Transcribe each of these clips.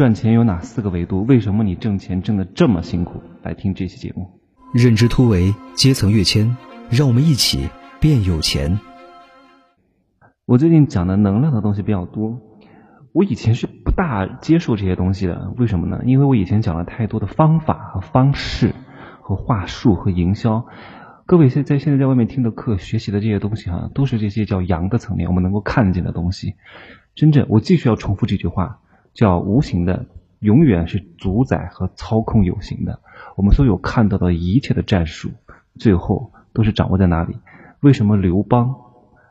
赚钱有哪四个维度？为什么你挣钱挣得这么辛苦？来听这期节目。认知突围，阶层跃迁，让我们一起变有钱。我最近讲的能量的东西比较多，我以前是不大接受这些东西的。为什么呢？因为我以前讲了太多的方法和方式和话术和营销。各位现在现在在外面听的课、学习的这些东西哈，都是这些叫阳的层面，我们能够看见的东西。真正，我继续要重复这句话，叫无形的永远是主宰和操控有形的。我们所有看到的一切的战术，最后都是掌握在哪里？为什么刘邦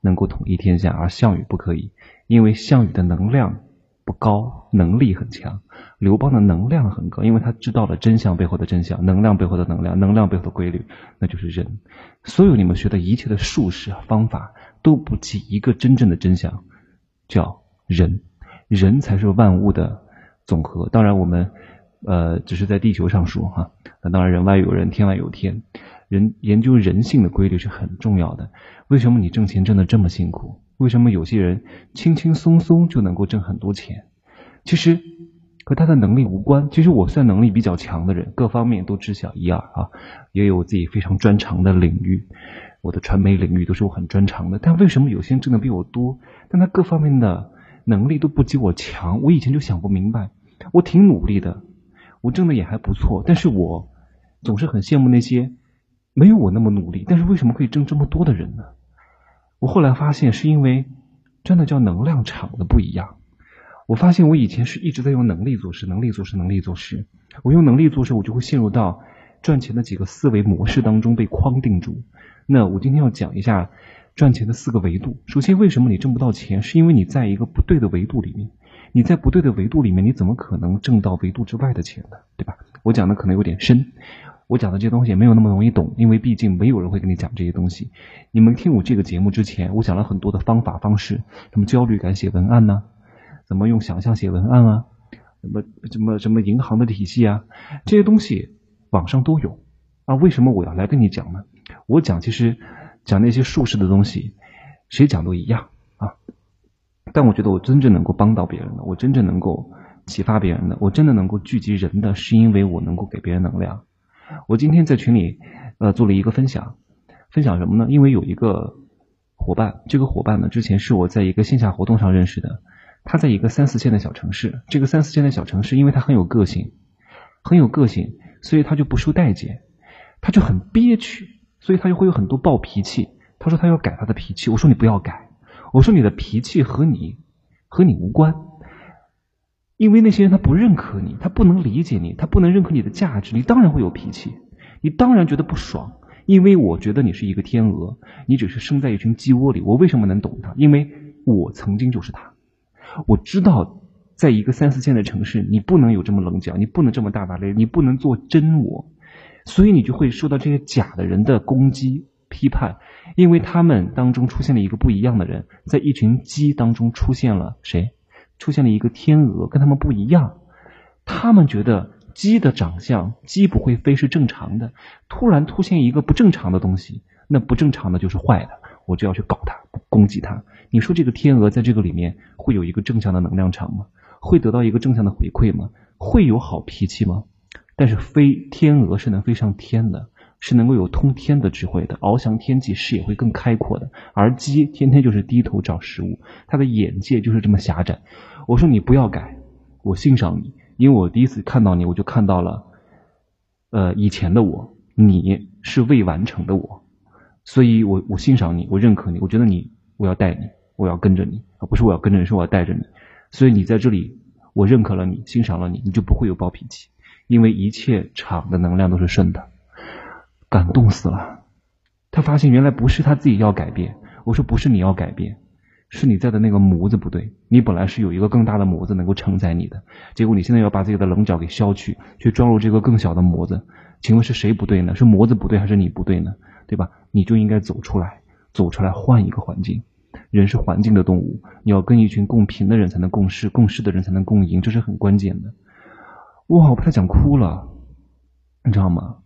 能够统一天下，而项羽不可以？因为项羽的能量不高，能力很强。刘邦的能量很高，因为他知道了真相背后的真相，能量背后的能量，能量背后的规律，那就是人。所有你们学的一切的术士方法都不及一个真正的真相，叫人，人才是万物的总和。当然，我们呃只是在地球上说哈，那当然人外有人，天外有天。人研究人性的规律是很重要的。为什么你挣钱挣得这么辛苦？为什么有些人轻轻松松就能够挣很多钱？其实。和他的能力无关。其实我算能力比较强的人，各方面都知晓一二啊，也有我自己非常专长的领域。我的传媒领域都是我很专长的。但为什么有些人挣的比我多，但他各方面的能力都不及我强？我以前就想不明白。我挺努力的，我挣的也还不错，但是我总是很羡慕那些没有我那么努力，但是为什么可以挣这么多的人呢？我后来发现，是因为真的叫能量场的不一样。我发现我以前是一直在用能力做事，能力做事，能力做事。我用能力做事，我就会陷入到赚钱的几个思维模式当中被框定住。那我今天要讲一下赚钱的四个维度。首先，为什么你挣不到钱？是因为你在一个不对的维度里面。你在不对的维度里面，你怎么可能挣到维度之外的钱呢？对吧？我讲的可能有点深，我讲的这些东西也没有那么容易懂，因为毕竟没有人会跟你讲这些东西。你们听我这个节目之前，我讲了很多的方法方式，什么焦虑感写文案呢？怎么用想象写文案啊？什么什么什么银行的体系啊？这些东西网上都有啊。为什么我要来跟你讲呢？我讲其实讲那些术士的东西，谁讲都一样啊。但我觉得我真正能够帮到别人的，我真正能够启发别人的，我真的能够聚集人的，是因为我能够给别人能量。我今天在群里呃做了一个分享，分享什么呢？因为有一个伙伴，这个伙伴呢之前是我在一个线下活动上认识的。他在一个三四线的小城市，这个三四线的小城市，因为他很有个性，很有个性，所以他就不受待见，他就很憋屈，所以他就会有很多暴脾气。他说他要改他的脾气，我说你不要改，我说你的脾气和你和你无关，因为那些人他不认可你，他不能理解你，他不能认可你的价值，你当然会有脾气，你当然觉得不爽，因为我觉得你是一个天鹅，你只是生在一群鸡窝里。我为什么能懂他？因为我曾经就是他。我知道，在一个三四线的城市，你不能有这么棱角，你不能这么大大咧咧，你不能做真我，所以你就会受到这些假的人的攻击、批判，因为他们当中出现了一个不一样的人，在一群鸡当中出现了谁？出现了一个天鹅，跟他们不一样。他们觉得鸡的长相，鸡不会飞是正常的，突然出现一个不正常的东西，那不正常的就是坏的，我就要去搞它，攻击它。你说这个天鹅在这个里面会有一个正向的能量场吗？会得到一个正向的回馈吗？会有好脾气吗？但是飞天鹅是能飞上天的，是能够有通天的智慧的，翱翔天际，视野会更开阔的。而鸡天天就是低头找食物，它的眼界就是这么狭窄。我说你不要改，我欣赏你，因为我第一次看到你，我就看到了，呃，以前的我，你是未完成的我，所以我我欣赏你，我认可你，我觉得你，我要带你。我要跟着你，而不是我要跟着你，是我要带着你。所以你在这里，我认可了你，欣赏了你，你就不会有暴脾气，因为一切场的能量都是顺的。感动死了，他发现原来不是他自己要改变。我说不是你要改变，是你在的那个模子不对。你本来是有一个更大的模子能够承载你的，结果你现在要把自己的棱角给削去，去装入这个更小的模子。请问是谁不对呢？是模子不对还是你不对呢？对吧？你就应该走出来，走出来换一个环境。人是环境的动物，你要跟一群共频的人才能共事，共事的人才能共赢，这是很关键的。哇，我被他讲哭了，你知道吗？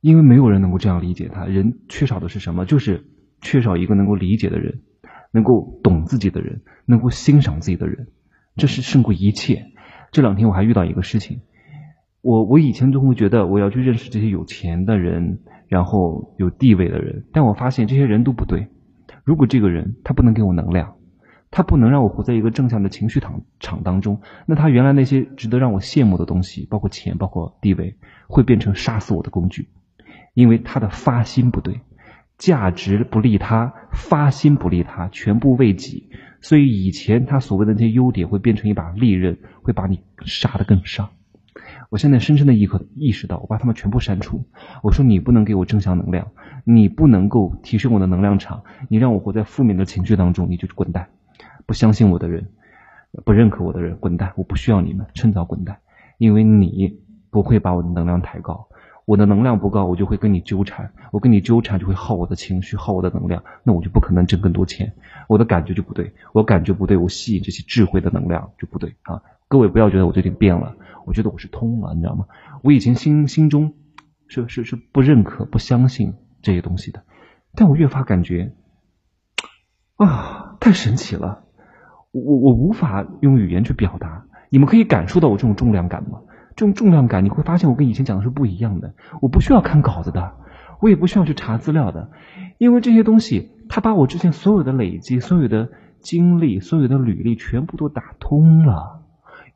因为没有人能够这样理解他。人缺少的是什么？就是缺少一个能够理解的人，能够懂自己的人，能够欣赏自己的人。这是胜过一切。这两天我还遇到一个事情，我我以前都会觉得我要去认识这些有钱的人，然后有地位的人，但我发现这些人都不对。如果这个人他不能给我能量，他不能让我活在一个正向的情绪场场当中，那他原来那些值得让我羡慕的东西，包括钱，包括地位，会变成杀死我的工具，因为他的发心不对，价值不利他，发心不利他，全部为己，所以以前他所谓的那些优点会变成一把利刃，会把你杀得更伤。我现在深深的意可意识到，我把他们全部删除。我说你不能给我正向能量，你不能够提升我的能量场，你让我活在负面的情绪当中，你就滚蛋。不相信我的人，不认可我的人，滚蛋！我不需要你们，趁早滚蛋！因为你不会把我的能量抬高，我的能量不高，我就会跟你纠缠，我跟你纠缠就会耗我的情绪，耗我的能量，那我就不可能挣更多钱。我的感觉就不对，我感觉不对，我吸引这些智慧的能量就不对啊！各位不要觉得我最近变了，我觉得我是通了，你知道吗？我以前心心中是是是不认可、不相信这些东西的，但我越发感觉啊，太神奇了！我我无法用语言去表达，你们可以感受到我这种重量感吗？这种重量感，你会发现我跟以前讲的是不一样的。我不需要看稿子的，我也不需要去查资料的，因为这些东西，它把我之前所有的累积、所有的经历、所有的履历全部都打通了。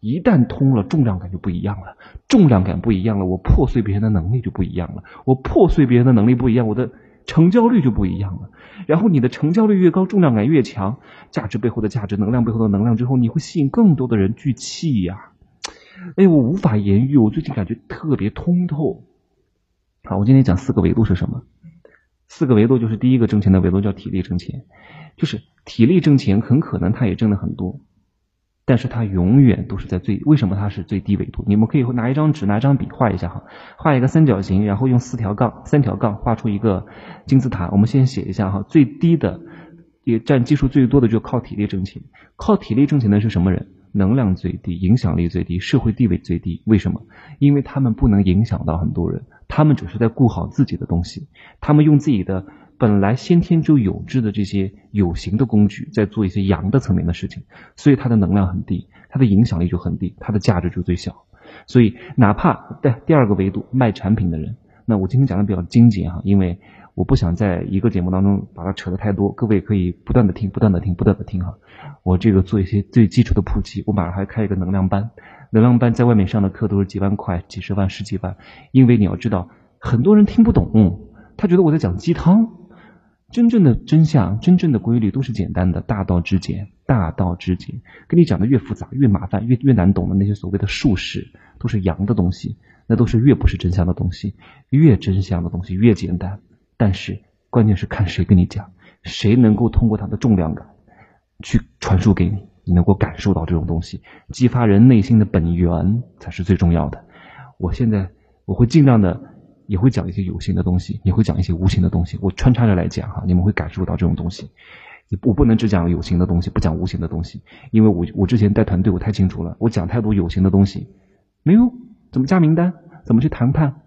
一旦通了，重量感就不一样了。重量感不一样了，我破碎别人的能力就不一样了。我破碎别人的能力不一样，我的。成交率就不一样了，然后你的成交率越高，重量感越强，价值背后的价值，能量背后的能量之后，你会吸引更多的人聚气呀！哎，我无法言喻，我最近感觉特别通透。好，我今天讲四个维度是什么？四个维度就是第一个挣钱的维度叫体力挣钱，就是体力挣钱，很可能他也挣的很多。但是它永远都是在最为什么它是最低纬度？你们可以拿一张纸，拿一张笔画一下哈，画一个三角形，然后用四条杠，三条杠画出一个金字塔。我们先写一下哈，最低的也占基数最多的就靠体力挣钱。靠体力挣钱的是什么人？能量最低，影响力最低，社会地位最低。为什么？因为他们不能影响到很多人，他们只是在顾好自己的东西，他们用自己的。本来先天就有质的这些有形的工具，在做一些阳的层面的事情，所以它的能量很低，它的影响力就很低，它的价值就最小。所以哪怕在第二个维度卖产品的人，那我今天讲的比较精简哈，因为我不想在一个节目当中把它扯得太多，各位可以不断的听，不断的听，不断的听哈。我这个做一些最基础的普及，我马上还开一个能量班，能量班在外面上的课都是几万块、几十万、十几万，因为你要知道，很多人听不懂，他觉得我在讲鸡汤。真正的真相，真正的规律都是简单的，大道至简，大道至简。跟你讲的越复杂、越麻烦、越越难懂的那些所谓的术士，都是阳的东西，那都是越不是真相的东西。越真相的东西越简单，但是关键是看谁跟你讲，谁能够通过他的重量感去传输给你，你能够感受到这种东西，激发人内心的本源才是最重要的。我现在我会尽量的。也会讲一些有形的东西，也会讲一些无形的东西。我穿插着来讲哈，你们会感受到这种东西。我不能只讲有形的东西，不讲无形的东西，因为我我之前带团队，我太清楚了。我讲太多有形的东西，没有怎么加名单，怎么去谈判，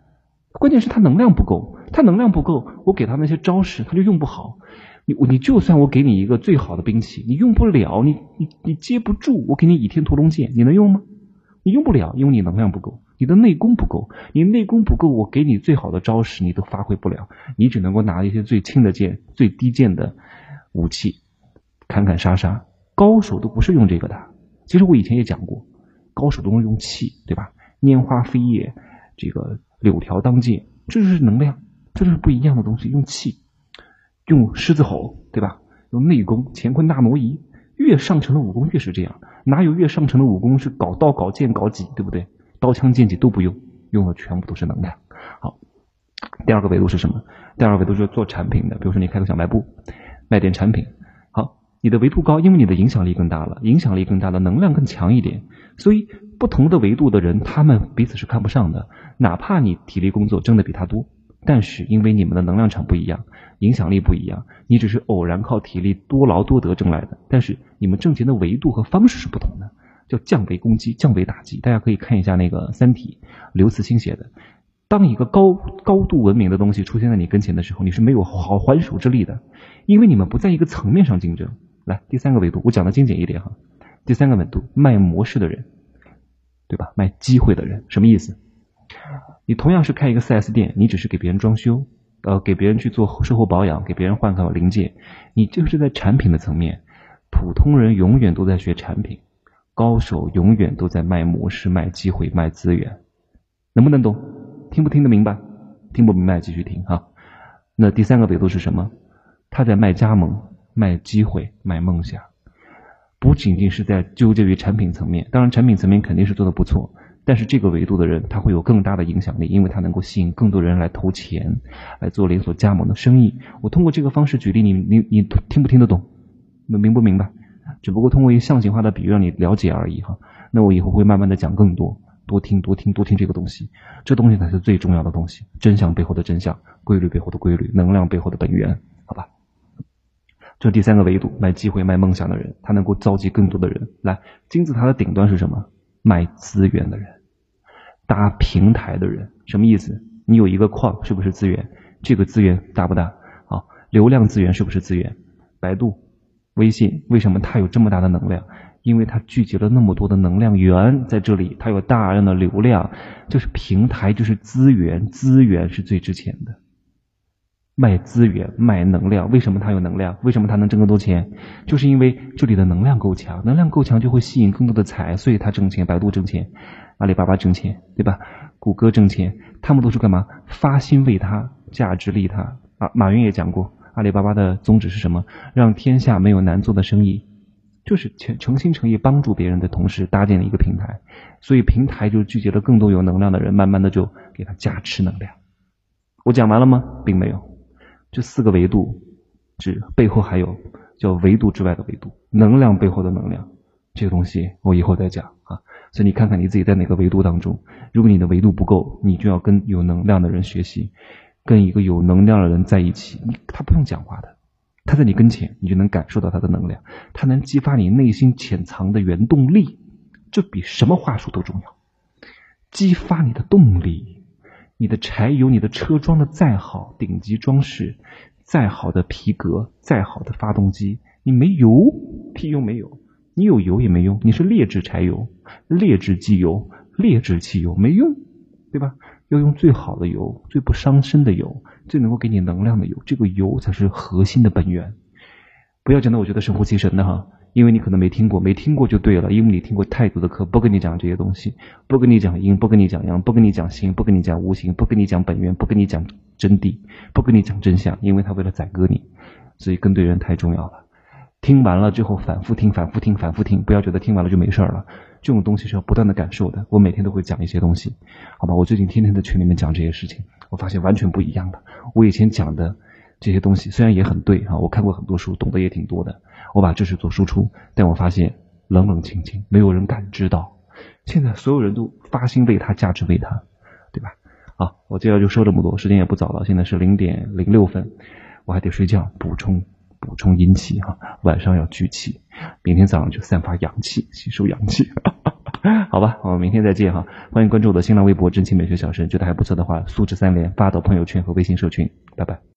关键是他能量不够，他能量不够，我给他那些招式他就用不好。你你就算我给你一个最好的兵器，你用不了，你你你接不住。我给你倚天屠龙剑，你能用吗？你用不了，因为你能量不够。你的内功不够，你内功不够，我给你最好的招式你都发挥不了，你只能够拿一些最轻的剑、最低剑的武器，砍砍杀杀。高手都不是用这个的。其实我以前也讲过，高手都是用气，对吧？拈花飞叶，这个柳条当剑，这就是能量，这就是不一样的东西。用气，用狮子吼，对吧？用内功，乾坤大挪移。越上乘的武功越是这样，哪有越上乘的武功是搞刀、搞剑、搞戟，对不对？刀枪剑戟都不用，用的全部都是能量。好，第二个维度是什么？第二个维度就是做产品的，比如说你开个小卖部，卖点产品。好，你的维度高，因为你的影响力更大了，影响力更大了，能量更强一点。所以不同的维度的人，他们彼此是看不上的。哪怕你体力工作挣的比他多，但是因为你们的能量场不一样，影响力不一样，你只是偶然靠体力多劳多得挣来的，但是你们挣钱的维度和方式是不同的。叫降维攻击，降维打击。大家可以看一下那个《三体》，刘慈欣写的。当一个高高度文明的东西出现在你跟前的时候，你是没有好还手之力的，因为你们不在一个层面上竞争。来，第三个维度，我讲的精简一点哈。第三个维度，卖模式的人，对吧？卖机会的人什么意思？你同样是开一个 4S 店，你只是给别人装修，呃，给别人去做售后保养，给别人换个零件，你就是在产品的层面。普通人永远都在学产品，高手永远都在卖模式、卖机会、卖资源。能不能懂？听不听得明白？听不明白继续听哈。那第三个维度是什么？他在卖加盟、卖机会、卖梦想，不仅仅是在纠结于产品层面。当然，产品层面肯定是做的不错。但是这个维度的人，他会有更大的影响力，因为他能够吸引更多人来投钱，来做连锁加盟的生意。我通过这个方式举例，你你你听不听得懂？明不明白？只不过通过一个象形化的比喻让你了解而已哈。那我以后会慢慢的讲更多，多听多听多听这个东西，这东西才是最重要的东西。真相背后的真相，规律背后的规律，能量背后的本源，好吧？这第三个维度，卖机会卖梦想的人，他能够召集更多的人来。金字塔的顶端是什么？卖资源的人，搭平台的人，什么意思？你有一个矿，是不是资源？这个资源大不大？好，流量资源是不是资源？百度、微信，为什么它有这么大的能量？因为它聚集了那么多的能量源在这里，它有大量的流量，就是平台，就是资源，资源是最值钱的。卖资源，卖能量，为什么它有能量？为什么它能挣更多钱？就是因为这里的能量够强，能量够强就会吸引更多的财，所以它挣钱。百度挣钱，阿里巴巴挣钱，对吧？谷歌挣钱，他们都是干嘛？发心为他，价值利他。啊，马云也讲过，阿里巴巴的宗旨是什么？让天下没有难做的生意，就是诚诚心诚意帮助别人的同时搭建了一个平台，所以平台就聚集了更多有能量的人，慢慢的就给他加持能量。我讲完了吗？并没有。这四个维度，指背后还有叫维度之外的维度，能量背后的能量，这个东西我以后再讲啊。所以你看看你自己在哪个维度当中，如果你的维度不够，你就要跟有能量的人学习，跟一个有能量的人在一起，你他不用讲话的，他在你跟前，你就能感受到他的能量，他能激发你内心潜藏的原动力，这比什么话术都重要，激发你的动力。你的柴油，你的车装的再好，顶级装饰，再好的皮革，再好的发动机，你没油，屁用没有。你有油也没用，你是劣质柴油、劣质机油、劣质汽油，没用，对吧？要用最好的油，最不伤身的油，最能够给你能量的油，这个油才是核心的本源。不要讲的，我觉得神乎其神的哈。因为你可能没听过，没听过就对了。因为你听过太多的课，不跟你讲这些东西，不跟你讲因，不跟你讲阳，不跟你讲心，不跟你讲无形，不跟你讲本源，不跟你讲真谛，不跟你讲真相。因为他为了宰割你，所以跟对人太重要了。听完了之后，反复听，反复听，反复听，不要觉得听完了就没事了。这种东西是要不断的感受的。我每天都会讲一些东西，好吧？我最近天天在群里面讲这些事情，我发现完全不一样的。我以前讲的这些东西虽然也很对啊，我看过很多书，懂得也挺多的。我把知识做输出，但我发现冷冷清清，没有人敢知道。现在所有人都发心为他，价值为他，对吧？好，我今儿就说这么多，时间也不早了，现在是零点零六分，我还得睡觉，补充补充阴气哈，晚上要聚气，明天早上就散发阳气，吸收阳气。好吧，我们明天再见哈，欢迎关注我的新浪微博“真情美学小生”，觉得还不错的话，素质三连发到朋友圈和微信社群，拜拜。